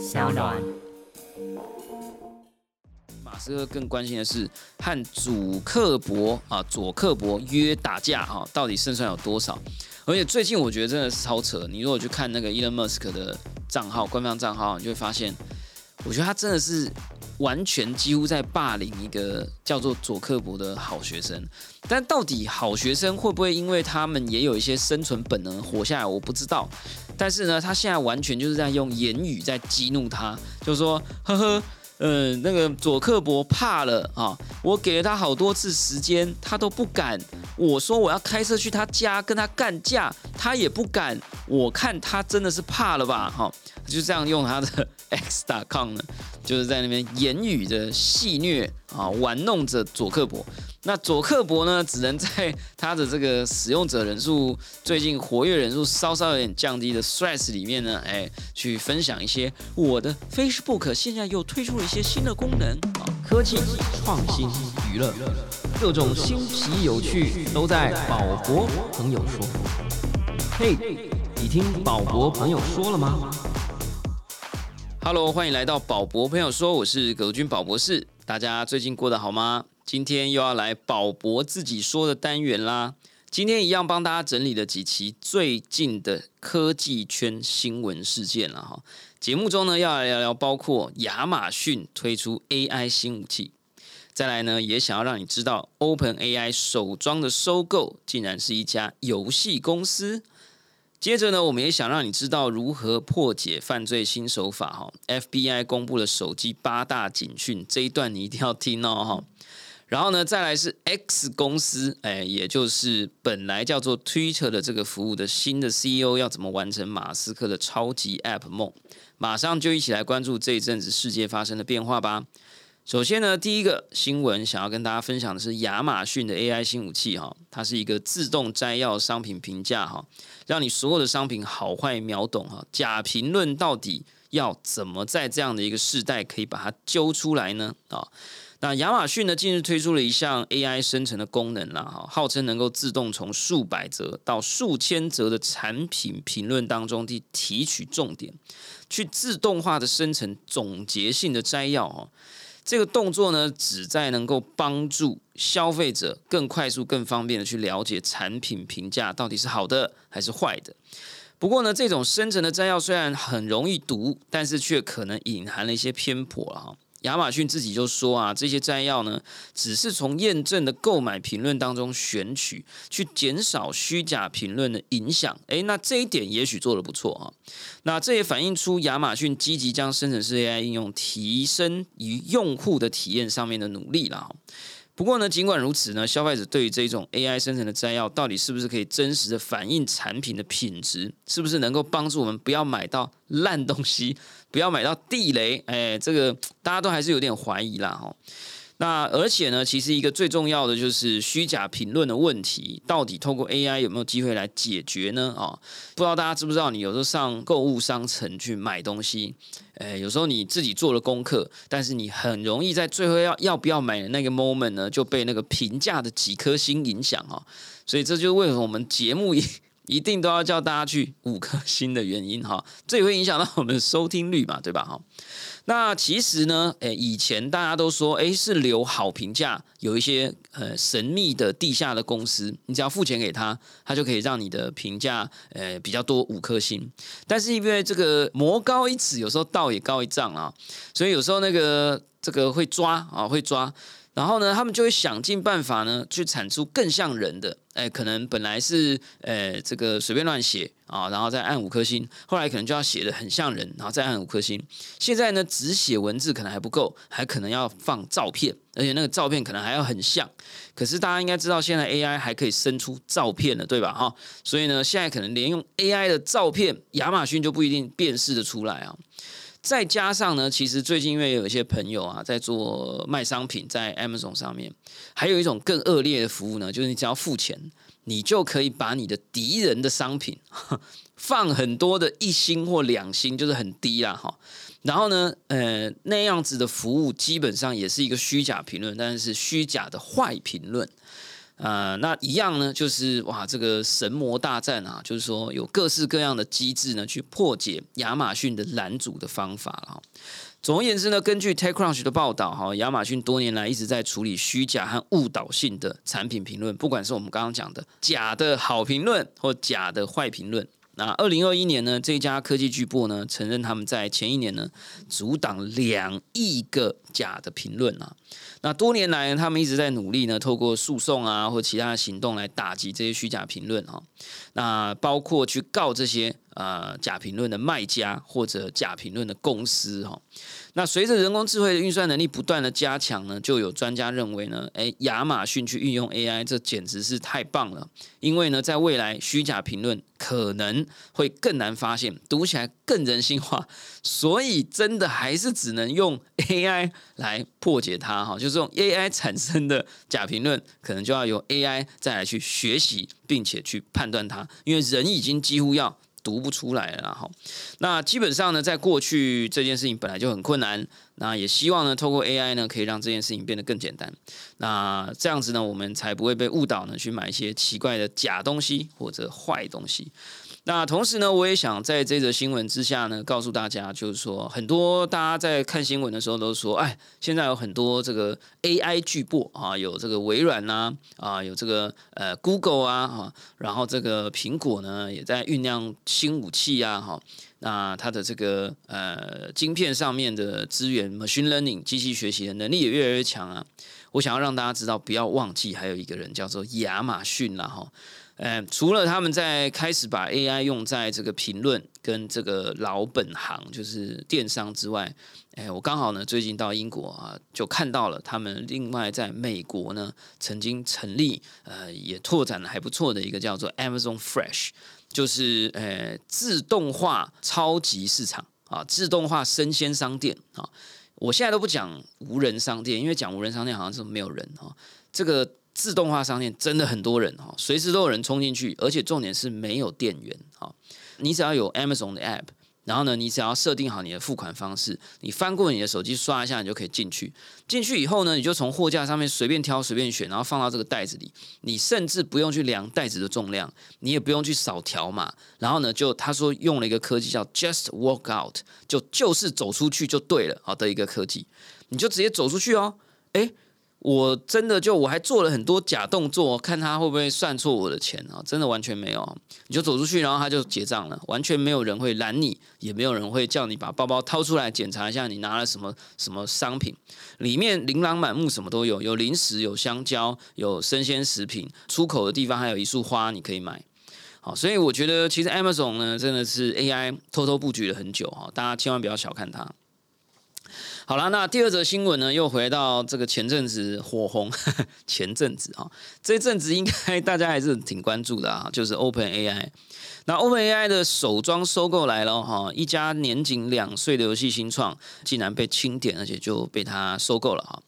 小暖。马斯克更关心的是和祖克伯啊，佐克伯约打架哈，到底胜算有多少？而且最近我觉得真的是超扯。你如果去看那个 Elon Musk 的账号，官方账号，你就会发现，我觉得他真的是完全几乎在霸凌一个叫做佐克伯的好学生。但到底好学生会不会因为他们也有一些生存本能活下来？我不知道。但是呢，他现在完全就是在用言语在激怒他，就说呵呵。呃，那个佐克伯怕了啊！我给了他好多次时间，他都不敢。我说我要开车去他家跟他干架，他也不敢。我看他真的是怕了吧？哈，就这样用他的 X.com 呢，就是在那边言语的戏虐啊，玩弄着佐克伯。那佐克伯呢，只能在他的这个使用者人数最近活跃人数稍稍有点降低的 Threads 里面呢，哎，去分享一些我的 Facebook 现在又推出了一些新的功能啊，科技创新娱乐，各种新奇有趣都在宝博朋友说。嘿，你听宝博朋友说了吗？Hello，欢迎来到宝博朋友说，我是葛军宝博士，大家最近过得好吗？今天又要来宝博自己说的单元啦。今天一样帮大家整理了几期最近的科技圈新闻事件了哈。节目中呢要来聊聊，包括亚马逊推出 AI 新武器，再来呢也想要让你知道 Open AI 首装的收购竟然是一家游戏公司。接着呢，我们也想让你知道如何破解犯罪新手法哈。FBI 公布了手机八大警讯，这一段你一定要听哦哈。然后呢，再来是 X 公司，哎，也就是本来叫做 Twitter 的这个服务的新的 CEO 要怎么完成马斯克的超级 App 梦？马上就一起来关注这一阵子世界发生的变化吧。首先呢，第一个新闻想要跟大家分享的是亚马逊的 AI 新武器哈，它是一个自动摘要商品评价哈，让你所有的商品好坏秒懂哈。假评论到底要怎么在这样的一个时代可以把它揪出来呢？啊？那亚马逊呢？近日推出了一项 AI 生成的功能啦，哈，号称能够自动从数百则到数千则的产品评论当中去提取重点，去自动化的生成总结性的摘要哦。这个动作呢，旨在能够帮助消费者更快速、更方便的去了解产品评价到底是好的还是坏的。不过呢，这种生成的摘要虽然很容易读，但是却可能隐含了一些偏颇了哈。亚马逊自己就说啊，这些摘要呢，只是从验证的购买评论当中选取，去减少虚假评论的影响。诶，那这一点也许做的不错啊。那这也反映出亚马逊积极将生成式 AI 应用提升于用户的体验上面的努力了。不过呢，尽管如此呢，消费者对于这种 AI 生成的摘要，到底是不是可以真实的反映产品的品质，是不是能够帮助我们不要买到烂东西，不要买到地雷？哎，这个大家都还是有点怀疑啦，哈。那而且呢，其实一个最重要的就是虚假评论的问题，到底透过 AI 有没有机会来解决呢？啊，不知道大家知不知道，你有时候上购物商城去买东西，诶，有时候你自己做了功课，但是你很容易在最后要要不要买的那个 moment 呢，就被那个评价的几颗星影响哈。所以这就是为什么我们节目一定都要叫大家去五颗星的原因哈，这也会影响到我们收听率嘛，对吧？哈。那其实呢，诶，以前大家都说，诶，是留好评价，有一些呃神秘的地下的公司，你只要付钱给他，他就可以让你的评价呃比较多五颗星。但是因为这个魔高一尺，有时候道也高一丈啊，所以有时候那个这个会抓啊，会抓。然后呢，他们就会想尽办法呢，去产出更像人的。哎，可能本来是呃这个随便乱写啊，然后再按五颗星，后来可能就要写的很像人，然后再按五颗星。现在呢，只写文字可能还不够，还可能要放照片，而且那个照片可能还要很像。可是大家应该知道，现在 AI 还可以生出照片了，对吧？哈，所以呢，现在可能连用 AI 的照片，亚马逊就不一定辨识的出来啊。再加上呢，其实最近因为有一些朋友啊在做卖商品，在 Amazon 上面，还有一种更恶劣的服务呢，就是你只要付钱，你就可以把你的敌人的商品 放很多的一星或两星，就是很低啦哈。然后呢，呃，那样子的服务基本上也是一个虚假评论，但是虚假的坏评论。呃，那一样呢，就是哇，这个神魔大战啊，就是说有各式各样的机制呢，去破解亚马逊的拦阻的方法了。总而言之呢，根据 TechCrunch 的报道，哈，亚马逊多年来一直在处理虚假和误导性的产品评论，不管是我们刚刚讲的假的好评论或假的坏评论。那二零二一年呢，这家科技巨擘呢，承认他们在前一年呢，阻挡两亿个假的评论啊。那多年来，他们一直在努力呢，透过诉讼啊或其他的行动来打击这些虚假评论哈。那包括去告这些呃假评论的卖家或者假评论的公司哈。那随着人工智慧的运算能力不断的加强呢，就有专家认为呢，诶，亚马逊去运用 AI，这简直是太棒了。因为呢，在未来虚假评论可能会更难发现，读起来更人性化，所以真的还是只能用 AI 来破解它哈。就是用 AI 产生的假评论，可能就要由 AI 再来去学习，并且去判断它，因为人已经几乎要。读不出来了哈，那基本上呢，在过去这件事情本来就很困难，那也希望呢，透过 AI 呢，可以让这件事情变得更简单。那这样子呢，我们才不会被误导呢，去买一些奇怪的假东西或者坏东西。那同时呢，我也想在这则新闻之下呢，告诉大家，就是说，很多大家在看新闻的时候都说，哎，现在有很多这个 AI 巨擘啊，有这个微软呐，啊，有这个呃 Google 啊，哈，然后这个苹果呢，也在酝酿新武器啊，哈，那它的这个呃晶片上面的资源，machine learning 机器学习的能力也越来越强啊。我想要让大家知道，不要忘记还有一个人叫做亚马逊啦，哈。呃，除了他们在开始把 AI 用在这个评论跟这个老本行，就是电商之外，哎，我刚好呢最近到英国啊，就看到了他们另外在美国呢曾经成立，呃，也拓展的还不错的一个叫做 Amazon Fresh，就是呃自动化超级市场啊，自动化生鲜商店啊。我现在都不讲无人商店，因为讲无人商店好像是没有人哈，这个。自动化商店真的很多人哈，随时都有人冲进去，而且重点是没有店员哈。你只要有 Amazon 的 App，然后呢，你只要设定好你的付款方式，你翻过你的手机刷一下，你就可以进去。进去以后呢，你就从货架上面随便挑、随便选，然后放到这个袋子里。你甚至不用去量袋子的重量，你也不用去扫条码。然后呢，就他说用了一个科技叫 Just Walk Out，就就是走出去就对了好的一个科技，你就直接走出去哦，诶。我真的就我还做了很多假动作，看他会不会算错我的钱啊？真的完全没有，你就走出去，然后他就结账了，完全没有人会拦你，也没有人会叫你把包包掏出来检查一下你拿了什么什么商品，里面琳琅满目，什么都有，有零食，有香蕉，有生鲜食品，出口的地方还有一束花你可以买。好，所以我觉得其实 Amazon 呢真的是 AI 偷偷布局了很久哈，大家千万不要小看它。好了，那第二则新闻呢，又回到这个前阵子火红，前阵子啊，这阵子应该大家还是挺关注的啊，就是 Open AI。那 Open AI 的首装收购来了哈，一家年仅两岁的游戏新创，竟然被清点，而且就被它收购了哈。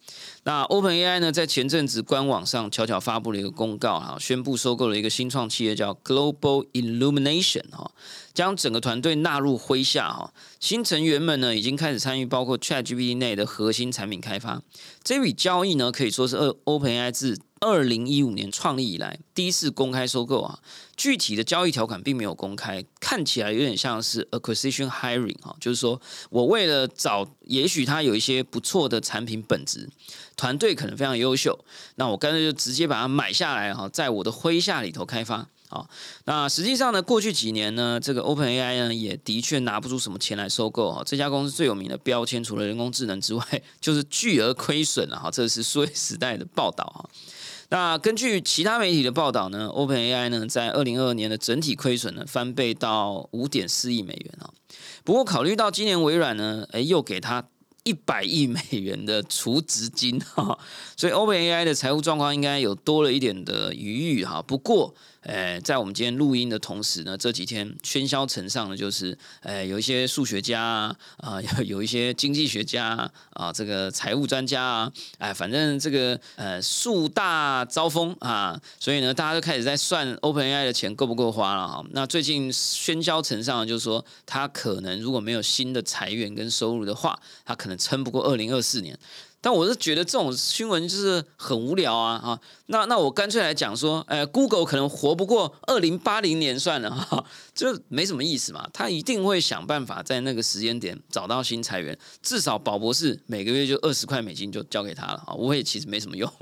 那 Open AI 呢，在前阵子官网上悄悄发布了一个公告哈，宣布收购了一个新创企业叫 Global Illumination 哈，将整个团队纳入麾下哈。新成员们呢，已经开始参与包括 ChatGPT 内的核心产品开发。这笔交易呢，可以说是 Open AI 自二零一五年创立以来第一次公开收购啊。具体的交易条款并没有公开，看起来有点像是 acquisition hiring 哈，就是说我为了找，也许他有一些不错的产品本质，团队可能非常优秀，那我干脆就直接把它买下来哈，在我的麾下里头开发啊。那实际上呢，过去几年呢，这个 Open AI 呢也的确拿不出什么钱来收购哈。这家公司最有名的标签，除了人工智能之外，就是巨额亏损了哈。这是数位时代的报道哈。那根据其他媒体的报道呢，Open AI 呢在二零二二年的整体亏损呢翻倍到五点四亿美元啊。不过考虑到今年微软呢，哎又给他一百亿美元的除资金哈，所以 Open AI 的财务状况应该有多了一点的余裕哈。不过。诶，在我们今天录音的同时呢，这几天喧嚣尘上的就是，诶，有一些数学家啊，啊，有一些经济学家啊，这个财务专家啊，哎，反正这个呃树大招风啊，所以呢，大家都开始在算 OpenAI 的钱够不够花了哈。那最近喧嚣尘上就是说，他可能如果没有新的裁员跟收入的话，他可能撑不过二零二四年。但我是觉得这种新闻就是很无聊啊啊！那那我干脆来讲说，呃，Google 可能活不过二零八零年算了哈，就没什么意思嘛。他一定会想办法在那个时间点找到新裁员，至少宝博士每个月就二十块美金就交给他了啊，我也其实没什么用。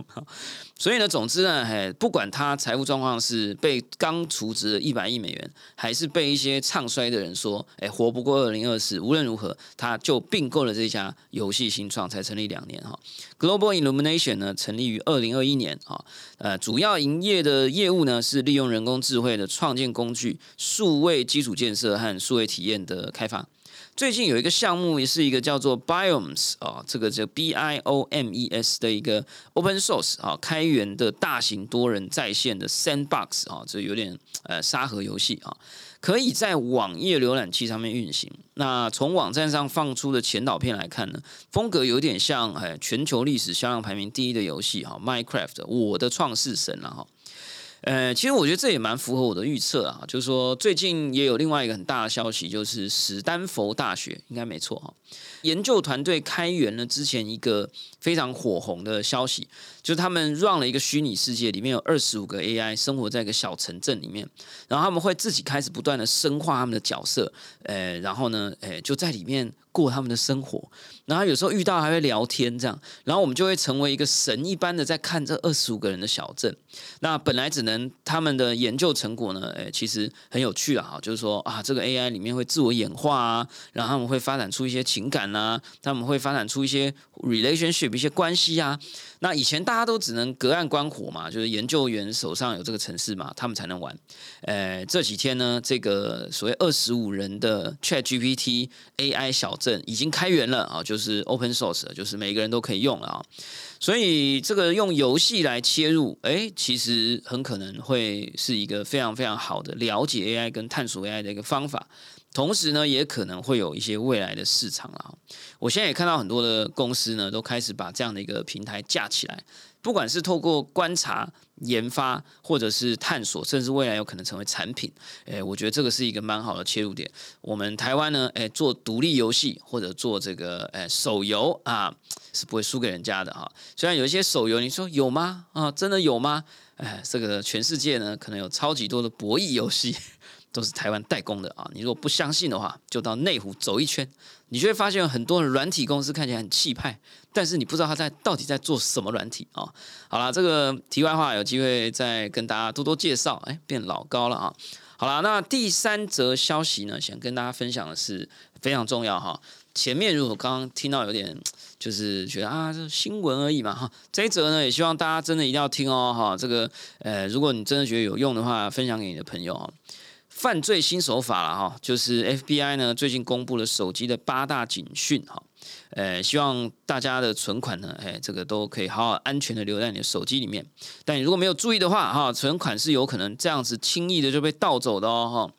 所以呢，总之呢，嘿，不管他财务状况是被刚除职一百亿美元，还是被一些唱衰的人说，哎，活不过二零二四，无论如何，他就并购了这家游戏新创，才成立两年哈。Global Illumination 呢，成立于二零二一年啊，呃，主要营业的业务呢是利用人工智慧的创建工具、数位基础建设和数位体验的开发。最近有一个项目，也是一个叫做 Biomes 啊，这个叫 B I O M E S 的一个 Open Source 啊，开源的大型多人在线的 Sandbox 啊，这有点呃沙盒游戏啊。可以在网页浏览器上面运行。那从网站上放出的前导片来看呢，风格有点像哎全球历史销量排名第一的游戏哈，Minecraft，我的创世神了哈。呃，其实我觉得这也蛮符合我的预测啊，就是说最近也有另外一个很大的消息，就是史丹佛大学应该没错哈，研究团队开源了之前一个非常火红的消息，就是他们 run 了一个虚拟世界，里面有二十五个 AI 生活在一个小城镇里面，然后他们会自己开始不断的深化他们的角色，呃，然后呢，呃，就在里面。过他们的生活，然后有时候遇到还会聊天，这样，然后我们就会成为一个神一般的在看这二十五个人的小镇。那本来只能他们的研究成果呢，诶，其实很有趣啊，就是说啊，这个 AI 里面会自我演化啊，然后他们会发展出一些情感啊，他们会发展出一些 relationship 一些关系啊。那以前大家都只能隔岸观火嘛，就是研究员手上有这个城市嘛，他们才能玩。呃，这几天呢，这个所谓二十五人的 Chat GPT AI 小镇已经开源了啊，就是 Open Source，就是每个人都可以用了啊。所以这个用游戏来切入，哎，其实很可能会是一个非常非常好的了解 AI 跟探索 AI 的一个方法。同时呢，也可能会有一些未来的市场啊。我现在也看到很多的公司呢，都开始把这样的一个平台架起来，不管是透过观察、研发，或者是探索，甚至未来有可能成为产品。诶，我觉得这个是一个蛮好的切入点。我们台湾呢，诶，做独立游戏或者做这个诶手游啊，是不会输给人家的哈。虽然有一些手游，你说有吗？啊，真的有吗？哎，这个全世界呢，可能有超级多的博弈游戏。都是台湾代工的啊！你如果不相信的话，就到内湖走一圈，你就会发现很多的软体公司看起来很气派，但是你不知道他在到底在做什么软体啊！好了，这个题外话有机会再跟大家多多介绍。哎，变老高了啊！好了，那第三则消息呢，想跟大家分享的是非常重要哈。前面如果刚刚听到有点就是觉得啊，这新闻而已嘛哈，这一则呢也希望大家真的一定要听哦哈。这个呃，如果你真的觉得有用的话，分享给你的朋友啊。犯罪新手法了哈，就是 FBI 呢最近公布了手机的八大警讯哈，呃，希望大家的存款呢，哎，这个都可以好好安全的留在你的手机里面。但你如果没有注意的话哈，存款是有可能这样子轻易的就被盗走的哦哈。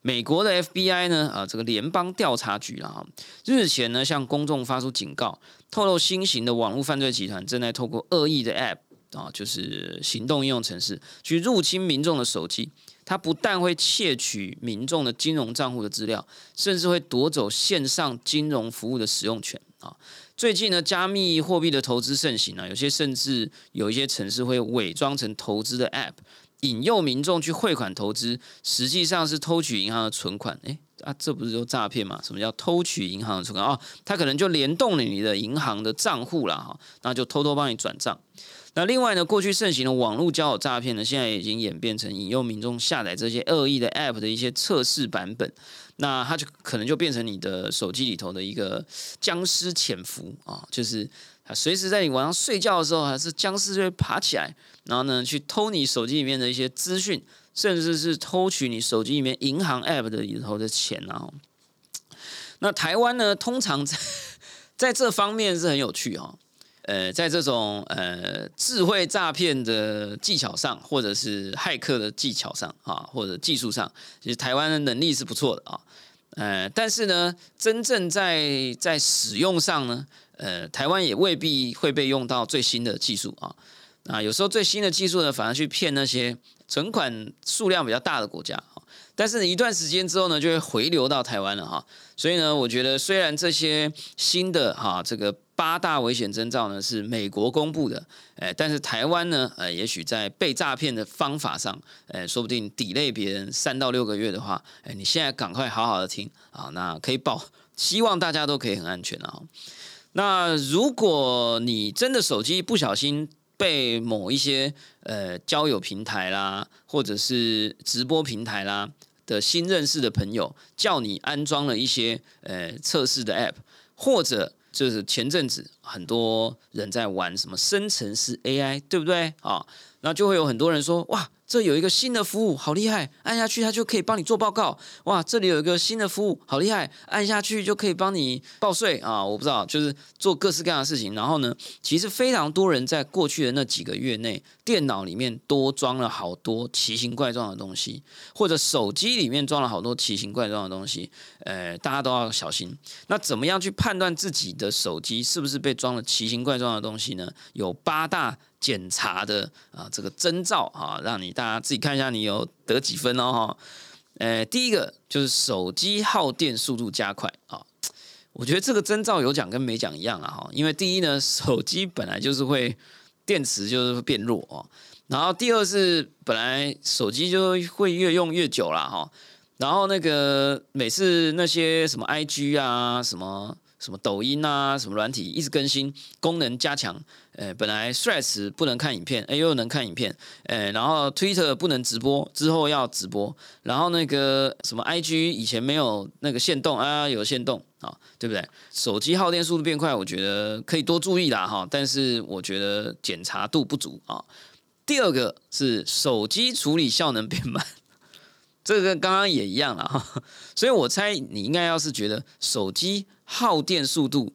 美国的 FBI 呢啊，这个联邦调查局啊，日前呢向公众发出警告，透露新型的网络犯罪集团正在透过恶意的 App 啊，就是行动应用程式去入侵民众的手机。它不但会窃取民众的金融账户的资料，甚至会夺走线上金融服务的使用权啊！最近呢，加密货币的投资盛行啊，有些甚至有一些城市会伪装成投资的 App，引诱民众去汇款投资，实际上是偷取银行的存款。诶，啊，这不是就诈骗吗？什么叫偷取银行的存款？哦，他可能就联动了你的银行的账户了哈，那就偷偷帮你转账。那另外呢，过去盛行的网络交友诈骗呢，现在已经演变成引诱民众下载这些恶意的 App 的一些测试版本，那它就可能就变成你的手机里头的一个僵尸潜伏啊，就是它随时在你晚上睡觉的时候，还是僵尸就会爬起来，然后呢去偷你手机里面的一些资讯，甚至是偷取你手机里面银行 App 的里头的钱啊。那台湾呢，通常在 在这方面是很有趣哈。呃，在这种呃智慧诈骗的技巧上，或者是骇客的技巧上啊，或者技术上，其实台湾的能力是不错的啊。呃，但是呢，真正在在使用上呢，呃，台湾也未必会被用到最新的技术啊。啊，有时候最新的技术呢，反而去骗那些存款数量比较大的国家哈。但是一段时间之后呢，就会回流到台湾了哈。所以呢，我觉得虽然这些新的哈这个八大危险征兆呢是美国公布的，哎，但是台湾呢，呃，也许在被诈骗的方法上，哎，说不定抵赖别人三到六个月的话，哎，你现在赶快好好的听啊，那可以保，希望大家都可以很安全啊。那如果你真的手机不小心被某一些呃交友平台啦，或者是直播平台啦的新认识的朋友叫你安装了一些呃测试的 App，或者就是前阵子很多人在玩什么生成式 AI，对不对啊？那就会有很多人说哇。这有一个新的服务，好厉害！按下去，它就可以帮你做报告。哇，这里有一个新的服务，好厉害！按下去就可以帮你报税啊！我不知道，就是做各式各样的事情。然后呢，其实非常多人在过去的那几个月内，电脑里面多装了好多奇形怪状的东西，或者手机里面装了好多奇形怪状的东西。呃，大家都要小心。那怎么样去判断自己的手机是不是被装了奇形怪状的东西呢？有八大。检查的啊，这个征兆啊，让你大家自己看一下，你有得几分哦哈。呃，第一个就是手机耗电速度加快啊，我觉得这个征兆有讲跟没讲一样啊哈。因为第一呢，手机本来就是会电池就是会变弱哦，然后第二是本来手机就会越用越久了哈，然后那个每次那些什么 IG 啊什么。什么抖音啊，什么软体一直更新，功能加强。呃，本来 Threads 不能看影片，哎，又能看影片。呃，然后 Twitter 不能直播，之后要直播。然后那个什么 IG 以前没有那个限动啊，有限动啊，对不对？手机耗电速度变快，我觉得可以多注意啦哈。但是我觉得检查度不足啊。第二个是手机处理效能变慢，这个跟刚刚也一样了哈。所以我猜你应该要是觉得手机。耗电速度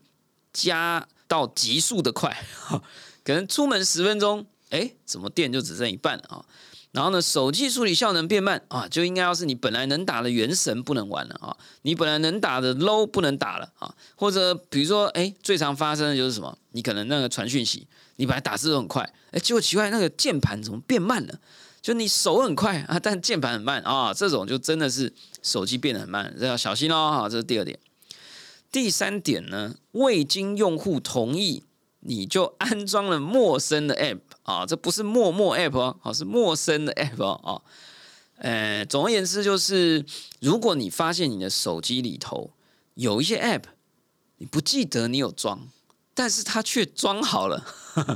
加到极速的快，可能出门十分钟，哎，怎么电就只剩一半了啊？然后呢，手机处理效能变慢啊，就应该要是你本来能打的原神不能玩了啊，你本来能打的 low 不能打了啊，或者比如说，哎，最常发生的就是什么？你可能那个传讯息，你本来打字都很快，哎，结果奇怪，那个键盘怎么变慢了？就你手很快啊，但键盘很慢啊，这种就真的是手机变得很慢，这要小心哦。哈，这是第二点。第三点呢，未经用户同意，你就安装了陌生的 app 啊，这不是陌陌 app 哦，好是陌生的 app 哦。呃，总而言之就是，如果你发现你的手机里头有一些 app，你不记得你有装，但是它却装好了，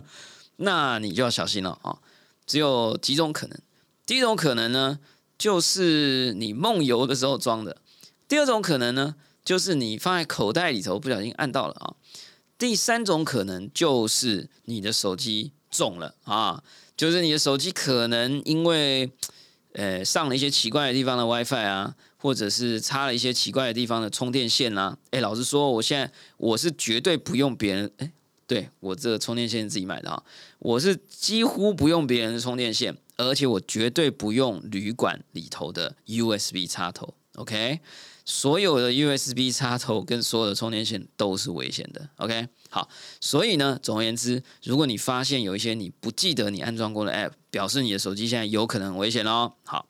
那你就要小心了啊。只有几种可能，第一种可能呢，就是你梦游的时候装的；第二种可能呢。就是你放在口袋里头不小心按到了啊。第三种可能就是你的手机中了啊，就是你的手机可能因为呃上了一些奇怪的地方的 WiFi 啊，或者是插了一些奇怪的地方的充电线啊。哎，老实说，我现在我是绝对不用别人哎，对我这个充电线自己买的啊，我是几乎不用别人的充电线，而且我绝对不用旅馆里头的 USB 插头。OK。所有的 USB 插头跟所有的充电线都是危险的。OK，好，所以呢，总而言之，如果你发现有一些你不记得你安装过的 App，表示你的手机现在有可能危险哦。好，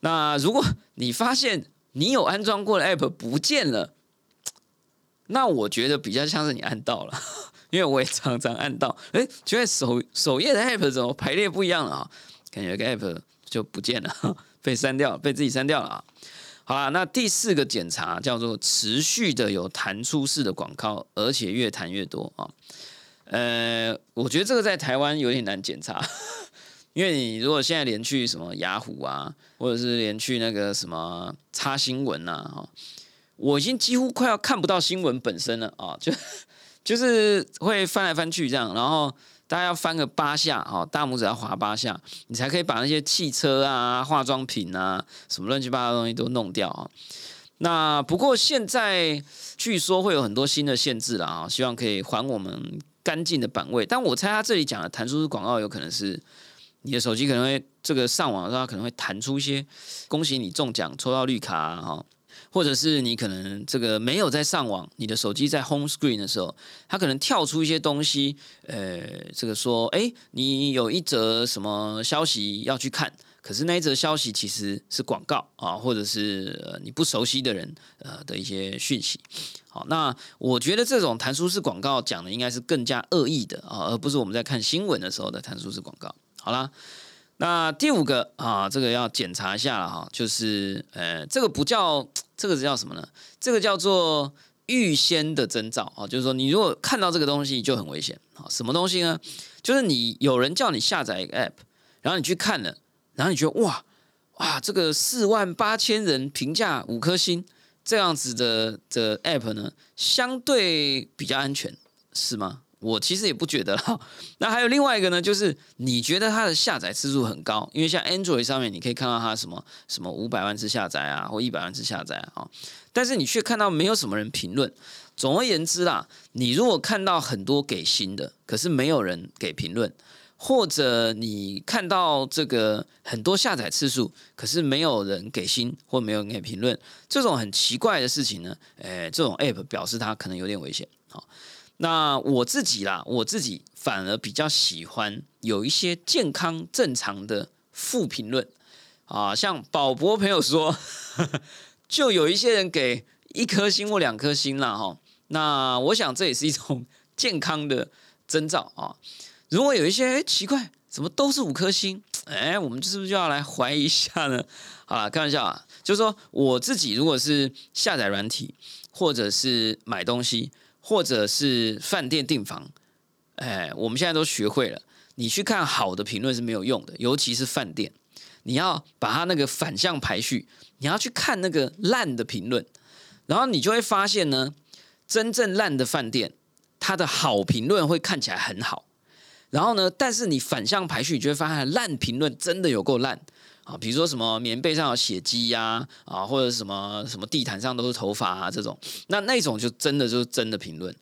那如果你发现你有安装过的 App 不见了，那我觉得比较像是你按到了，因为我也常常按到，哎，觉得首首页的 App 怎么排列不一样了啊？感觉个 App 就不见了，被删掉，被自己删掉了啊。好啦，那第四个检查叫做持续的有弹出式的广告，而且越弹越多啊。呃，我觉得这个在台湾有点难检查，因为你如果现在连去什么雅虎啊，或者是连去那个什么插新闻呐，哈，我已经几乎快要看不到新闻本身了啊，就 就是会翻来翻去这样，然后。大家要翻个八下，哈，大拇指要划八下，你才可以把那些汽车啊、化妆品啊、什么乱七八糟的东西都弄掉啊。那不过现在据说会有很多新的限制了啊，希望可以还我们干净的版位。但我猜他这里讲的弹出式广告，有可能是你的手机可能会这个上网的时候可能会弹出一些恭喜你中奖、抽到绿卡哈。或者是你可能这个没有在上网，你的手机在 home screen 的时候，它可能跳出一些东西，呃，这个说，哎，你有一则什么消息要去看，可是那一则消息其实是广告啊，或者是呃你不熟悉的人呃的一些讯息。好，那我觉得这种弹出式广告讲的应该是更加恶意的啊，而不是我们在看新闻的时候的弹出式广告。好啦，那第五个啊，这个要检查一下了哈，就是呃，这个不叫这个是叫什么呢？这个叫做预先的征兆啊，就是说你如果看到这个东西就很危险啊。什么东西呢？就是你有人叫你下载一个 app，然后你去看了。然后你觉得哇哇，这个四万八千人评价五颗星这样子的的 app 呢，相对比较安全，是吗？我其实也不觉得啦。那还有另外一个呢，就是你觉得它的下载次数很高，因为像 Android 上面你可以看到它什么什么五百万次下载啊，或一百万次下载啊，但是你却看到没有什么人评论。总而言之啦，你如果看到很多给星的，可是没有人给评论。或者你看到这个很多下载次数，可是没有人给星或没有人给评论，这种很奇怪的事情呢？诶，这种 app 表示它可能有点危险。好，那我自己啦，我自己反而比较喜欢有一些健康正常的负评论啊，像宝博朋友说，就有一些人给一颗星或两颗星啦哈。那我想这也是一种健康的征兆啊。如果有一些奇怪，怎么都是五颗星？哎，我们是不是就要来怀疑一下呢？好了，开玩笑啊，就是说我自己如果是下载软体，或者是买东西，或者是饭店订房，哎，我们现在都学会了，你去看好的评论是没有用的，尤其是饭店，你要把它那个反向排序，你要去看那个烂的评论，然后你就会发现呢，真正烂的饭店，它的好评论会看起来很好。然后呢？但是你反向排序，你就会发现烂评论真的有够烂啊！比如说什么棉被上有血迹呀，啊，或者什么什么地毯上都是头发啊，这种，那那种就真的就是真的评论。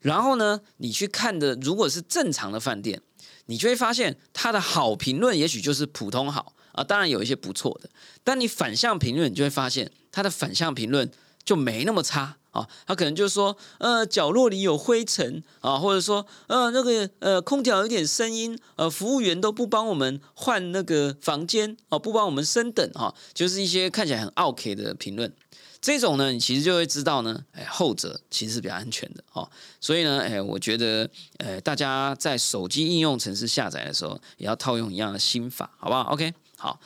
然后呢，你去看的如果是正常的饭店，你就会发现它的好评论也许就是普通好啊，当然有一些不错的。但你反向评论，你就会发现它的反向评论就没那么差。啊，他可能就是说，呃，角落里有灰尘啊，或者说，呃，那个呃，空调有点声音，呃，服务员都不帮我们换那个房间啊，不帮我们升等哈，就是一些看起来很 OK 的评论。这种呢，你其实就会知道呢，哎，后者其实是比较安全的哦。所以呢，哎，我觉得，呃，大家在手机应用程式下载的时候，也要套用一样的心法，好不好？OK，好。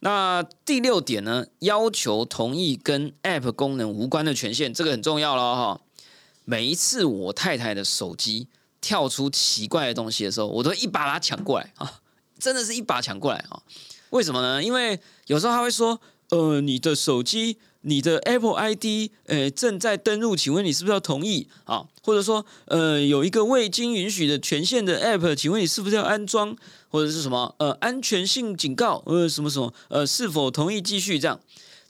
那第六点呢？要求同意跟 App 功能无关的权限，这个很重要了哈。每一次我太太的手机跳出奇怪的东西的时候，我都一把把它抢过来啊，真的是一把抢过来啊。为什么呢？因为有时候他会说，呃，你的手机。你的 Apple ID，呃，正在登录，请问你是不是要同意啊？或者说，呃，有一个未经允许的权限的 App，请问你是不是要安装？或者是什么？呃，安全性警告，呃，什么什么？呃，是否同意继续这样？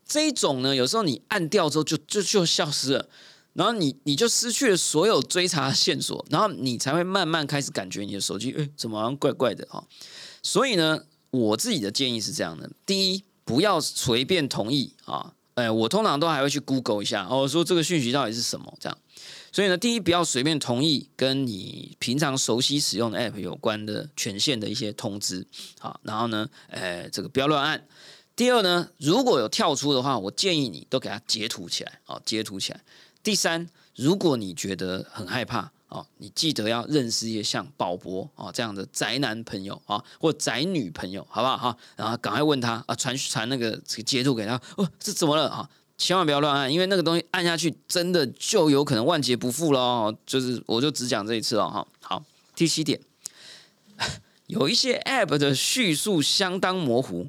这一种呢，有时候你按掉之后就就就消失了，然后你你就失去了所有追查线索，然后你才会慢慢开始感觉你的手机，哎，怎么好像怪怪的哈？所以呢，我自己的建议是这样的：第一，不要随便同意啊。哎，我通常都还会去 Google 一下，哦，说这个讯息到底是什么这样。所以呢，第一，不要随便同意跟你平常熟悉使用的 App 有关的权限的一些通知，好，然后呢，哎，这个不要乱按。第二呢，如果有跳出的话，我建议你都给它截图起来，哦，截图起来。第三，如果你觉得很害怕。哦，你记得要认识一些像宝博哦这样的宅男朋友啊，或宅女朋友，好不好哈？然后赶快问他啊，传传那个截图给他。哦，这怎么了啊？千万不要乱按，因为那个东西按下去，真的就有可能万劫不复喽。就是我就只讲这一次哦，哈。好，第七点，有一些 App 的叙述相当模糊，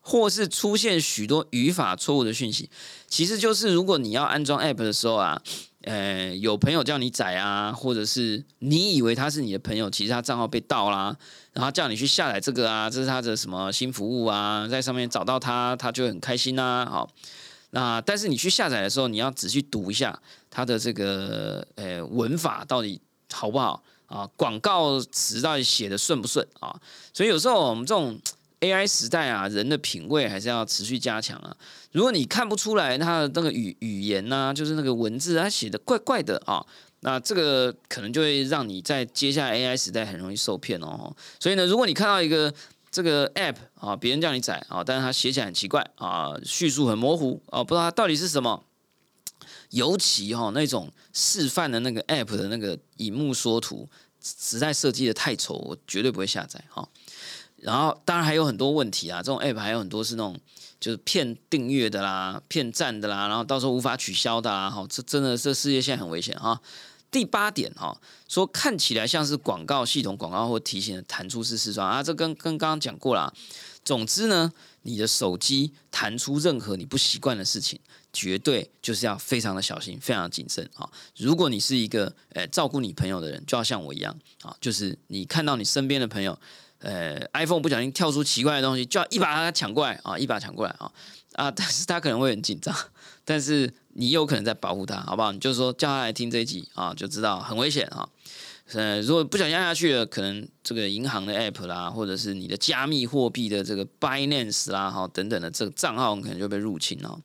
或是出现许多语法错误的讯息，其实就是如果你要安装 App 的时候啊。呃，有朋友叫你载啊，或者是你以为他是你的朋友，其实他账号被盗啦，然后叫你去下载这个啊，这是他的什么新服务啊，在上面找到他，他就很开心呐。好，那但是你去下载的时候，你要仔细读一下他的这个呃文法到底好不好啊，广告词到底写的顺不顺啊？所以有时候我们这种。AI 时代啊，人的品味还是要持续加强啊。如果你看不出来他的那个语语言呐，就是那个文字他写的怪怪的啊，那这个可能就会让你在接下来 AI 时代很容易受骗哦。所以呢，如果你看到一个这个 app 啊，别人叫你载啊，但是他写起来很奇怪啊，叙述很模糊啊，不知道它到底是什么。尤其哈那种示范的那个 app 的那个荧幕缩图，实在设计的太丑，我绝对不会下载哈。然后当然还有很多问题啊，这种 app 还有很多是那种就是骗订阅的啦、骗赞的啦，然后到时候无法取消的啦，哈，这真的这世界现在很危险哈。第八点哈，说看起来像是广告系统广告或提醒的弹出式视窗啊，这跟跟刚刚讲过了。总之呢，你的手机弹出任何你不习惯的事情。绝对就是要非常的小心，非常的谨慎啊！如果你是一个呃照顾你朋友的人，就要像我一样啊，就是你看到你身边的朋友，呃，iPhone 不小心跳出奇怪的东西，就要一把它抢过来啊，一把抢过来啊啊！但是他可能会很紧张，但是你有可能在保护他，好不好？你就说叫他来听这一集啊，就知道很危险啊！呃，如果不小心下去了，可能这个银行的 App 啦，或者是你的加密货币的这个 Binance 啦，哈等等的这个账号，可能就被入侵了。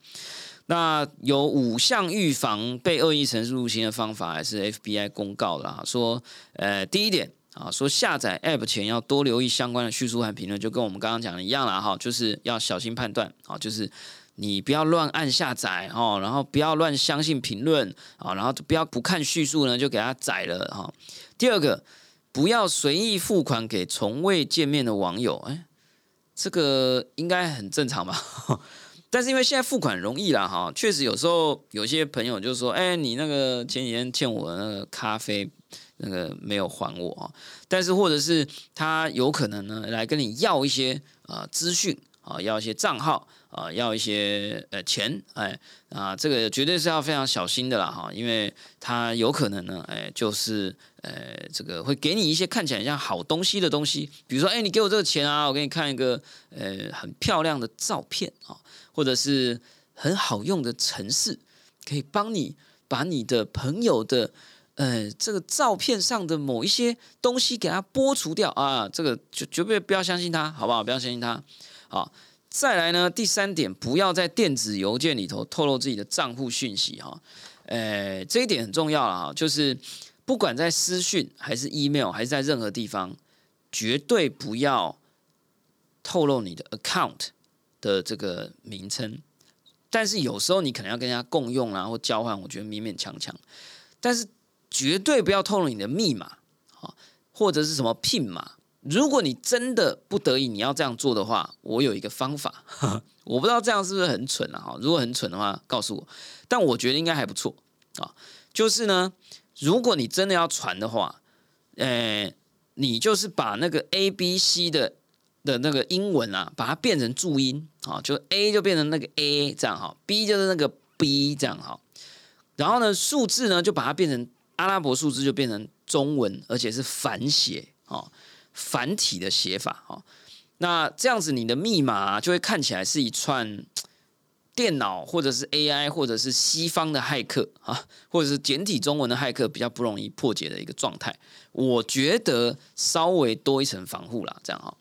那有五项预防被恶意城市入侵的方法，还是 FBI 公告的啊？说，呃，第一点啊，说下载 App 前要多留意相关的叙述和评论，就跟我们刚刚讲的一样了哈，就是要小心判断啊，就是你不要乱按下载哈，然后不要乱相信评论啊，然后不要不看叙述呢就给他载了哈。第二个，不要随意付款给从未见面的网友，哎，这个应该很正常吧？但是因为现在付款容易了哈，确实有时候有些朋友就说：“哎，你那个前几天欠我的那个咖啡，那个没有还我啊。”但是或者是他有可能呢来跟你要一些啊资讯啊，要一些账号啊，要一些呃钱，哎啊，这个绝对是要非常小心的啦哈，因为他有可能呢，哎，就是呃这个会给你一些看起来像好东西的东西，比如说哎，你给我这个钱啊，我给你看一个呃很漂亮的照片啊。或者是很好用的城市，可以帮你把你的朋友的呃这个照片上的某一些东西给它剥除掉啊，这个就绝对不要相信他，好不好？不要相信他。好，再来呢，第三点，不要在电子邮件里头透露自己的账户讯息哈。呃，这一点很重要了哈，就是不管在私讯还是 email 还是在任何地方，绝对不要透露你的 account。的这个名称，但是有时候你可能要跟人家共用啊，或交换，我觉得勉勉强强。但是绝对不要透露你的密码啊，或者是什么 PIN 码。如果你真的不得已你要这样做的话，我有一个方法，我不知道这样是不是很蠢啊？哈，如果很蠢的话，告诉我。但我觉得应该还不错啊。就是呢，如果你真的要传的话，呃，你就是把那个 A、B、C 的。的那个英文啊，把它变成注音啊，就 A 就变成那个 A 这样哈，B 就是那个 B 这样哈，然后呢，数字呢就把它变成阿拉伯数字，就变成中文，而且是繁写哦，繁体的写法哦。那这样子，你的密码就会看起来是一串电脑或者是 AI 或者是西方的骇客啊，或者是简体中文的骇客比较不容易破解的一个状态。我觉得稍微多一层防护啦，这样哈。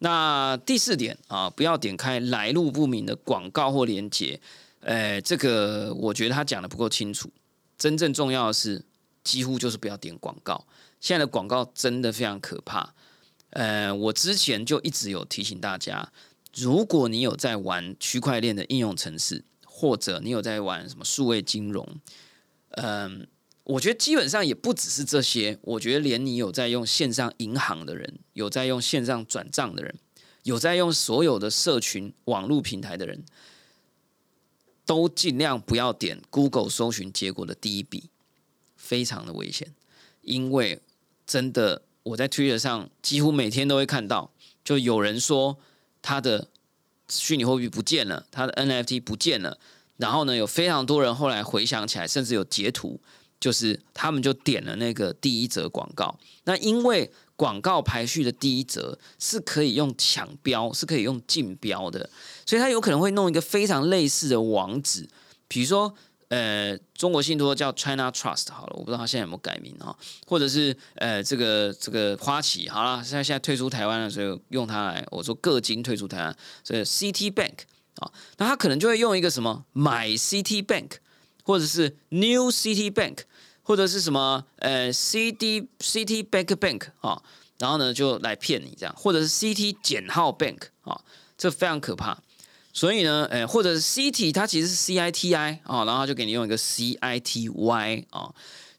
那第四点啊，不要点开来路不明的广告或连接。诶，这个我觉得他讲的不够清楚。真正重要的是，几乎就是不要点广告。现在的广告真的非常可怕。呃，我之前就一直有提醒大家，如果你有在玩区块链的应用程式，或者你有在玩什么数位金融，嗯。我觉得基本上也不只是这些，我觉得连你有在用线上银行的人，有在用线上转账的人，有在用所有的社群网络平台的人，都尽量不要点 Google 搜寻结果的第一笔，非常的危险。因为真的，我在 Twitter 上几乎每天都会看到，就有人说他的虚拟货币不见了，他的 NFT 不见了，然后呢，有非常多人后来回想起来，甚至有截图。就是他们就点了那个第一则广告，那因为广告排序的第一则是可以用抢标，是可以用竞标的，所以他有可能会弄一个非常类似的网址，比如说呃中国信托叫 China Trust 好了，我不知道他现在有没有改名啊，或者是呃这个这个花旗好了，现在现在退出台湾了，所以用它来我说各金退出台湾，所以 CT Bank 啊，那他可能就会用一个什么买 CT Bank。或者是 New City Bank，或者是什么呃 CD City Bank Bank 啊，然后呢就来骗你这样，或者是 CT 减号 bank 啊，这非常可怕。所以呢，诶，或者是 CT 它其实是 CITI 啊，然后就给你用一个 CITY 啊。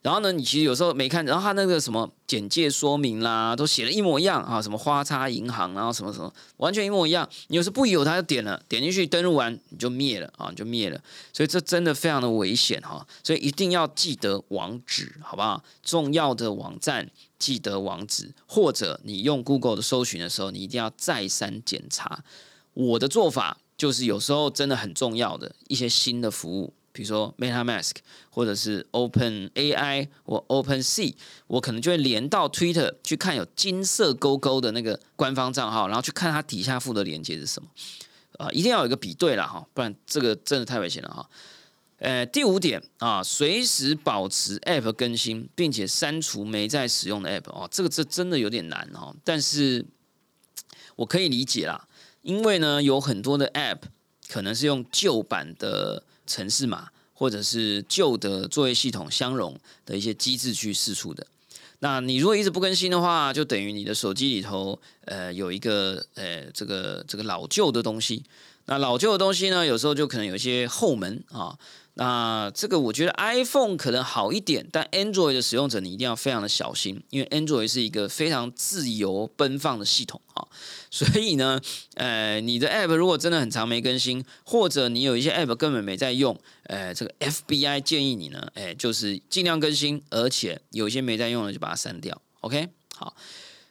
然后呢，你其实有时候没看，然后他那个什么简介说明啦，都写的一模一样啊，什么花叉银行，然后什么什么，完全一模一样。你有时不有，他就点了，点进去登录完你就灭了啊，你就灭了。所以这真的非常的危险哈，所以一定要记得网址，好不好？重要的网站记得网址，或者你用 Google 的搜寻的时候，你一定要再三检查。我的做法就是有时候真的很重要的一些新的服务。比如说 MetaMask 或者是 Open AI 或 Open Sea，我可能就会连到 Twitter 去看有金色勾勾的那个官方账号，然后去看它底下附的链接是什么。啊，一定要有一个比对了哈，不然这个真的太危险了哈。呃，第五点啊，随时保持 App 更新，并且删除没在使用的 App 哦，这个这真的有点难哈，但是我可以理解啦，因为呢有很多的 App 可能是用旧版的。城市码或者是旧的作业系统相容的一些机制去试出的，那你如果一直不更新的话，就等于你的手机里头呃有一个呃这个这个老旧的东西。那老旧的东西呢，有时候就可能有一些后门啊。那这个我觉得 iPhone 可能好一点，但 Android 的使用者你一定要非常的小心，因为 Android 是一个非常自由奔放的系统啊。所以呢，呃，你的 App 如果真的很长没更新，或者你有一些 App 根本没在用，呃，这个 FBI 建议你呢，哎，就是尽量更新，而且有一些没在用的就把它删掉。OK，好，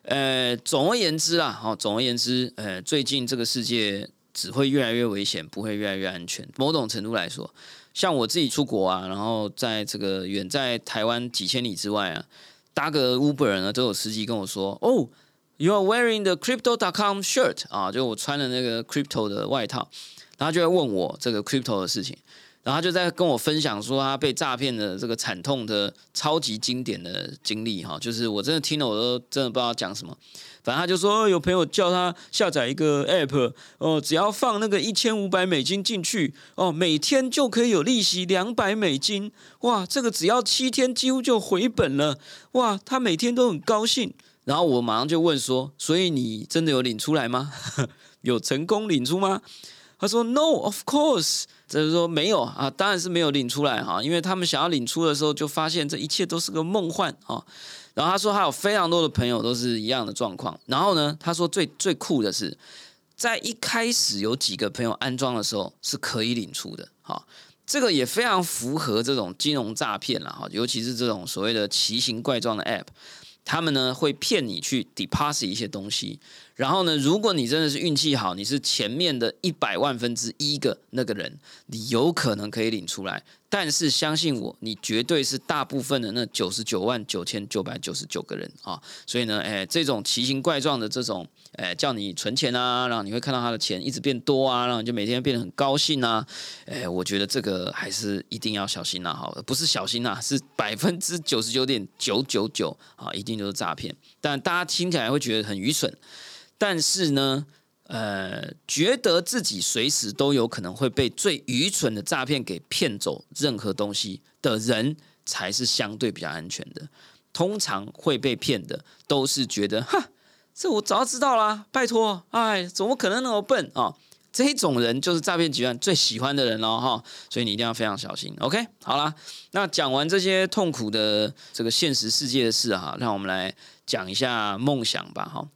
呃，总而言之啊，好，总而言之，呃，最近这个世界只会越来越危险，不会越来越安全。某种程度来说。像我自己出国啊，然后在这个远在台湾几千里之外啊，搭个 Uber 呢，都有司机跟我说：“哦，You are wearing the crypto.com shirt 啊，就我穿了那个 crypto 的外套。”然后就会问我这个 crypto 的事情，然后他就在跟我分享说他被诈骗的这个惨痛的超级经典的经历哈，就是我真的听了我都真的不知道讲什么。反正他就说有朋友叫他下载一个 app，哦，只要放那个一千五百美金进去，哦，每天就可以有利息两百美金，哇，这个只要七天几乎就回本了，哇，他每天都很高兴。然后我马上就问说，所以你真的有领出来吗？有成功领出吗？他说 No，of course，就是说没有啊，当然是没有领出来哈，因为他们想要领出的时候，就发现这一切都是个梦幻啊。然后他说，他有非常多的朋友都是一样的状况。然后呢，他说最最酷的是，在一开始有几个朋友安装的时候是可以领出的。哈，这个也非常符合这种金融诈骗了哈，尤其是这种所谓的奇形怪状的 App，他们呢会骗你去 deposit 一些东西。然后呢，如果你真的是运气好，你是前面的一百万分之一个那个人，你有可能可以领出来。但是相信我，你绝对是大部分的那九十九万九千九百九十九个人啊！所以呢，哎，这种奇形怪状的这种，哎，叫你存钱啊，然后你会看到他的钱一直变多啊，然后就每天变得很高兴啊，哎，我觉得这个还是一定要小心呐，好，不是小心呐，是百分之九十九点九九九啊，一定就是诈骗。但大家听起来会觉得很愚蠢，但是呢。呃，觉得自己随时都有可能会被最愚蠢的诈骗给骗走任何东西的人，才是相对比较安全的。通常会被骗的，都是觉得，哈，这我早知道啦，拜托，哎，怎么可能那么笨啊？这种人就是诈骗集团最喜欢的人了哈，所以你一定要非常小心。OK，好啦，那讲完这些痛苦的这个现实世界的事哈，让我们来讲一下梦想吧，哈。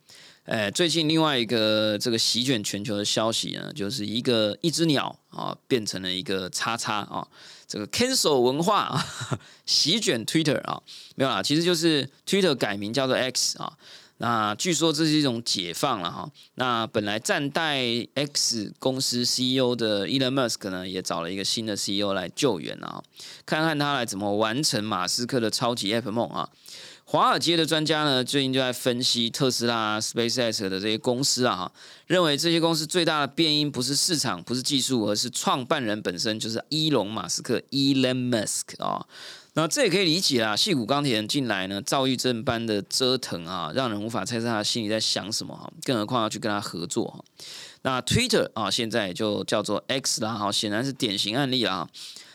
哎，最近另外一个这个席卷全球的消息呢，就是一个一只鸟啊变成了一个叉叉啊，这个 cancel 文化啊 席卷 Twitter 啊，没有啦，其实就是 Twitter 改名叫做 X 啊。那据说这是一种解放了哈。那本来暂代 X 公司 CEO 的 Elon Musk 呢，也找了一个新的 CEO 来救援啊，看看他来怎么完成马斯克的超级 App 梦啊。华尔街的专家呢，最近就在分析特斯拉、SpaceX 的这些公司啊，哈，认为这些公司最大的变因不是市场，不是技术，而是创办人本身，就是伊隆马斯克 （Elon Musk） 啊。那这也可以理解啊，细谷钢铁人进来呢，躁郁症般的折腾啊，让人无法猜测他心里在想什么哈。更何况要去跟他合作哈。那 Twitter 啊，现在就叫做 X 啦，哈，显然是典型案例啊。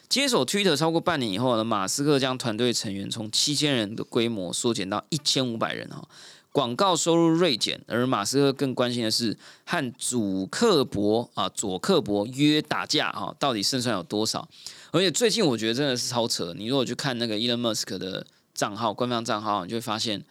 接手 Twitter 超过半年以后呢，马斯克将团队成员从七千人的规模缩减到一千五百人哈。广告收入锐减，而马斯克更关心的是和主克伯啊左克伯约打架啊，到底胜算有多少？而且最近我觉得真的是超扯，你如果去看那个 Elon Musk 的账号官方账号，你就会发现，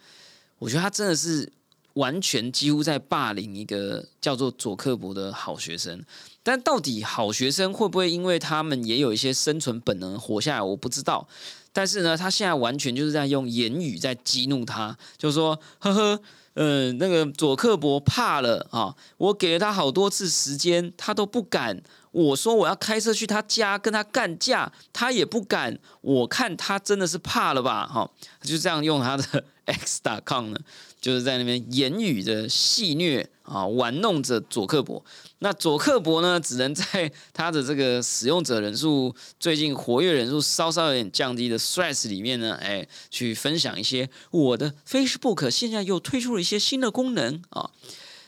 我觉得他真的是完全几乎在霸凌一个叫做左克伯的好学生。但到底好学生会不会因为他们也有一些生存本能活下来？我不知道。但是呢，他现在完全就是在用言语在激怒他，就说：“呵呵，呃，那个佐克伯怕了啊，我给了他好多次时间，他都不敢。我说我要开车去他家跟他干架，他也不敢。我看他真的是怕了吧？哈，就这样用他的 X.com 呢。”就是在那边言语的戏谑啊，玩弄着佐克伯。那佐克伯呢，只能在他的这个使用者人数最近活跃人数稍稍有点降低的 Threads 里面呢，哎，去分享一些我的 Facebook 现在又推出了一些新的功能啊，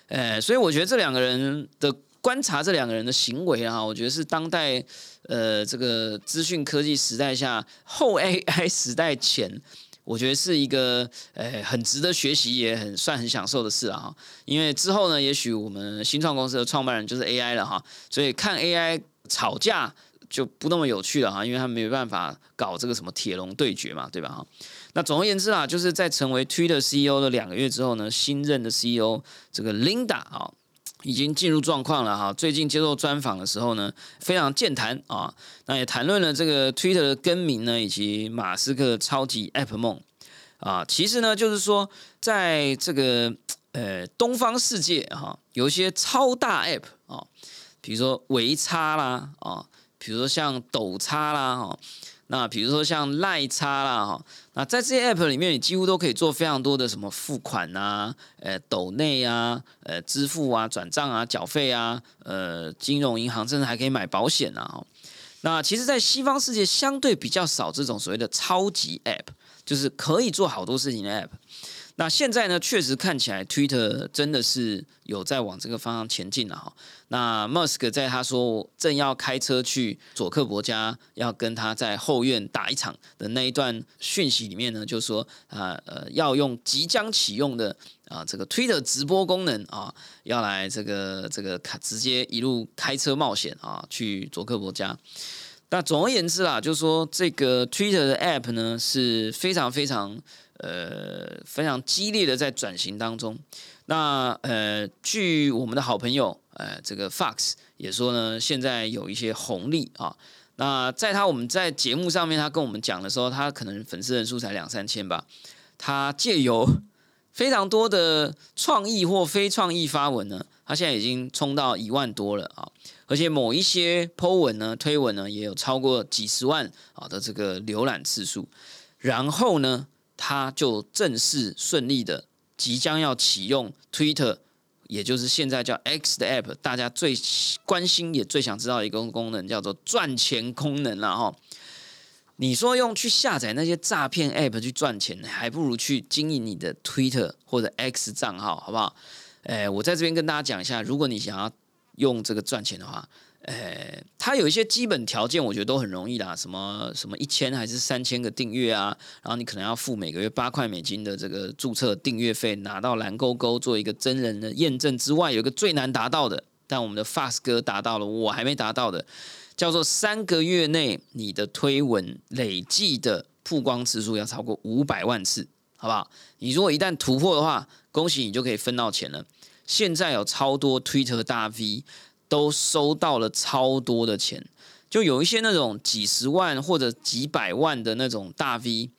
哎，所以我觉得这两个人的观察，这两个人的行为啊，我觉得是当代呃这个资讯科技时代下后 AI 时代前。我觉得是一个诶很值得学习，也很算很享受的事啊！哈，因为之后呢，也许我们新创公司的创办人就是 AI 了哈，所以看 AI 吵架就不那么有趣了哈，因为他没办法搞这个什么铁笼对决嘛，对吧？哈，那总而言之啊，就是在成为 Twitter CEO 的两个月之后呢，新任的 CEO 这个 Linda 啊。已经进入状况了哈，最近接受专访的时候呢，非常健谈啊，那也谈论了这个 Twitter 的更名呢，以及马斯克的超级 App 梦啊，其实呢，就是说在这个呃东方世界哈，有一些超大 App 啊，比如说维差啦啊，比如说像抖差啦哈。那比如说像赖差啦哈，那在这些 app 里面，你几乎都可以做非常多的什么付款啊、呃抖内啊、呃支付啊、转账啊、缴费啊、呃金融银行，甚至还可以买保险啊。那其实，在西方世界相对比较少这种所谓的超级 app，就是可以做好多事情的 app。那现在呢，确实看起来 Twitter 真的是有在往这个方向前进了哈。那 Musk 在他说正要开车去佐克伯家，要跟他在后院打一场的那一段讯息里面呢，就说啊呃要用即将启用的啊这个 Twitter 直播功能啊，要来这个这个开直接一路开车冒险啊去佐克伯家。那总而言之啦，就是说这个 Twitter 的 App 呢是非常非常。呃，非常激烈的在转型当中。那呃，据我们的好朋友呃，这个 Fox 也说呢，现在有一些红利啊。那在他我们在节目上面，他跟我们讲的时候，他可能粉丝人数才两三千吧。他借由非常多的创意或非创意发文呢，他现在已经冲到一万多了啊。而且某一些 Po 文呢、推文呢，也有超过几十万啊的这个浏览次数。然后呢？他就正式顺利的即将要启用 Twitter，也就是现在叫 X 的 App，大家最关心也最想知道一个功能叫做赚钱功能了哈。你说用去下载那些诈骗 App 去赚钱，还不如去经营你的 Twitter 或者 X 账号，好不好？哎，我在这边跟大家讲一下，如果你想要用这个赚钱的话。呃，它有一些基本条件，我觉得都很容易啦。什么什么一千还是三千个订阅啊？然后你可能要付每个月八块美金的这个注册订阅费，拿到蓝勾勾做一个真人的验证之外，有一个最难达到的，但我们的 Fast 哥达到了，我还没达到的，叫做三个月内你的推文累计的曝光次数要超过五百万次，好不好？你如果一旦突破的话，恭喜你就可以分到钱了。现在有超多 Twitter 大 V。都收到了超多的钱，就有一些那种几十万或者几百万的那种大 V，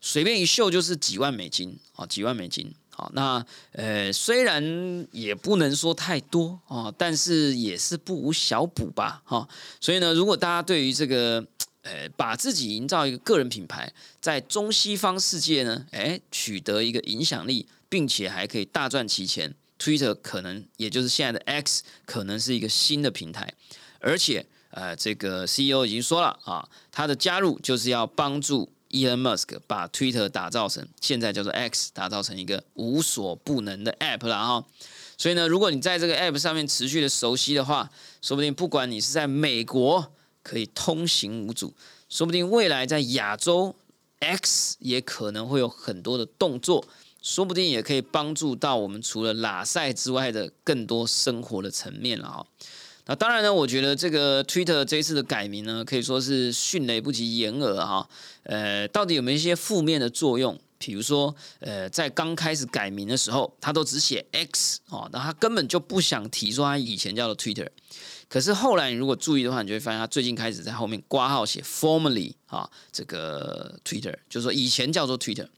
随便一秀就是几万美金啊，几万美金。好，那呃虽然也不能说太多啊，但是也是不无小补吧，哈。所以呢，如果大家对于这个呃把自己营造一个个人品牌，在中西方世界呢，哎取得一个影响力，并且还可以大赚其钱。Twitter 可能也就是现在的 X，可能是一个新的平台，而且呃，这个 CEO 已经说了啊，他的加入就是要帮助 Elon Musk 把 Twitter 打造成现在叫做 X，打造成一个无所不能的 App 了哈。所以呢，如果你在这个 App 上面持续的熟悉的话，说不定不管你是在美国可以通行无阻，说不定未来在亚洲 X 也可能会有很多的动作。说不定也可以帮助到我们除了拉塞之外的更多生活的层面了哈。那当然呢，我觉得这个 Twitter 这一次的改名呢，可以说是迅雷不及掩耳哈。呃，到底有没有一些负面的作用？比如说，呃，在刚开始改名的时候，他都只写 X 哦，那他根本就不想提说他以前叫做 Twitter。可是后来你如果注意的话，你就会发现他最近开始在后面挂号写 Formally 啊，这个 Twitter，就是说以前叫做 Twitter。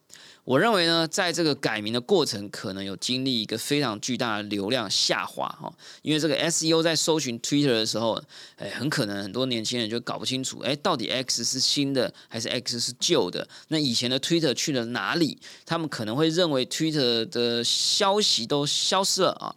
我认为呢，在这个改名的过程，可能有经历一个非常巨大的流量下滑哈，因为这个 SEO 在搜寻 Twitter 的时候，哎，很可能很多年轻人就搞不清楚，哎，到底 X 是新的还是 X 是旧的？那以前的 Twitter 去了哪里？他们可能会认为 Twitter 的消息都消失了啊。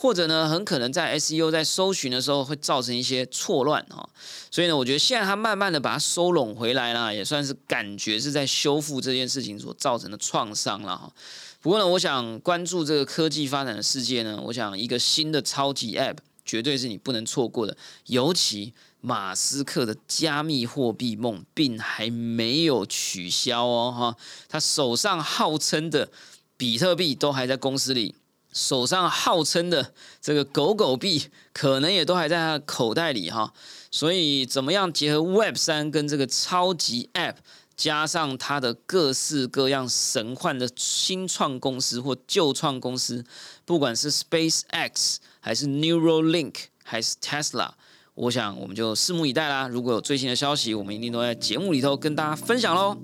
或者呢，很可能在 SEO 在搜寻的时候会造成一些错乱哈，所以呢，我觉得现在它慢慢的把它收拢回来了，也算是感觉是在修复这件事情所造成的创伤了哈。不过呢，我想关注这个科技发展的世界呢，我想一个新的超级 App 绝对是你不能错过的，尤其马斯克的加密货币梦并还没有取消哦哈，他手上号称的比特币都还在公司里。手上号称的这个狗狗币，可能也都还在他的口袋里哈。所以，怎么样结合 Web 三跟这个超级 App，加上它的各式各样神幻的新创公司或旧创公司，不管是 Space X 还是 Neuralink 还是 Tesla，我想我们就拭目以待啦。如果有最新的消息，我们一定都在节目里头跟大家分享喽。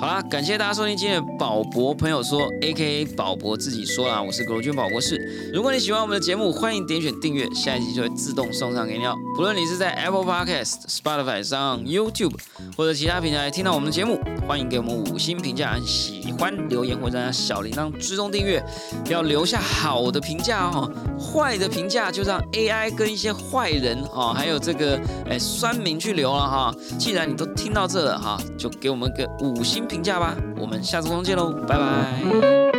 好啦，感谢大家收听今天的宝博朋友说，A.K.A. 宝博自己说啦，我是罗军宝博士。如果你喜欢我们的节目，欢迎点选订阅，下一集就会自动送上给你哦。不论你是在 Apple Podcast、Spotify 上、YouTube 或者其他平台听到我们的节目，欢迎给我们五星评价，喜欢留言或者按小铃铛追踪订阅，要留下好的评价哦，坏的评价就让 A.I. 跟一些坏人哦，还有这个哎酸民去留了哈。既然你都听到这了哈，就给我们个五星。评价吧，我们下次再见喽，拜拜。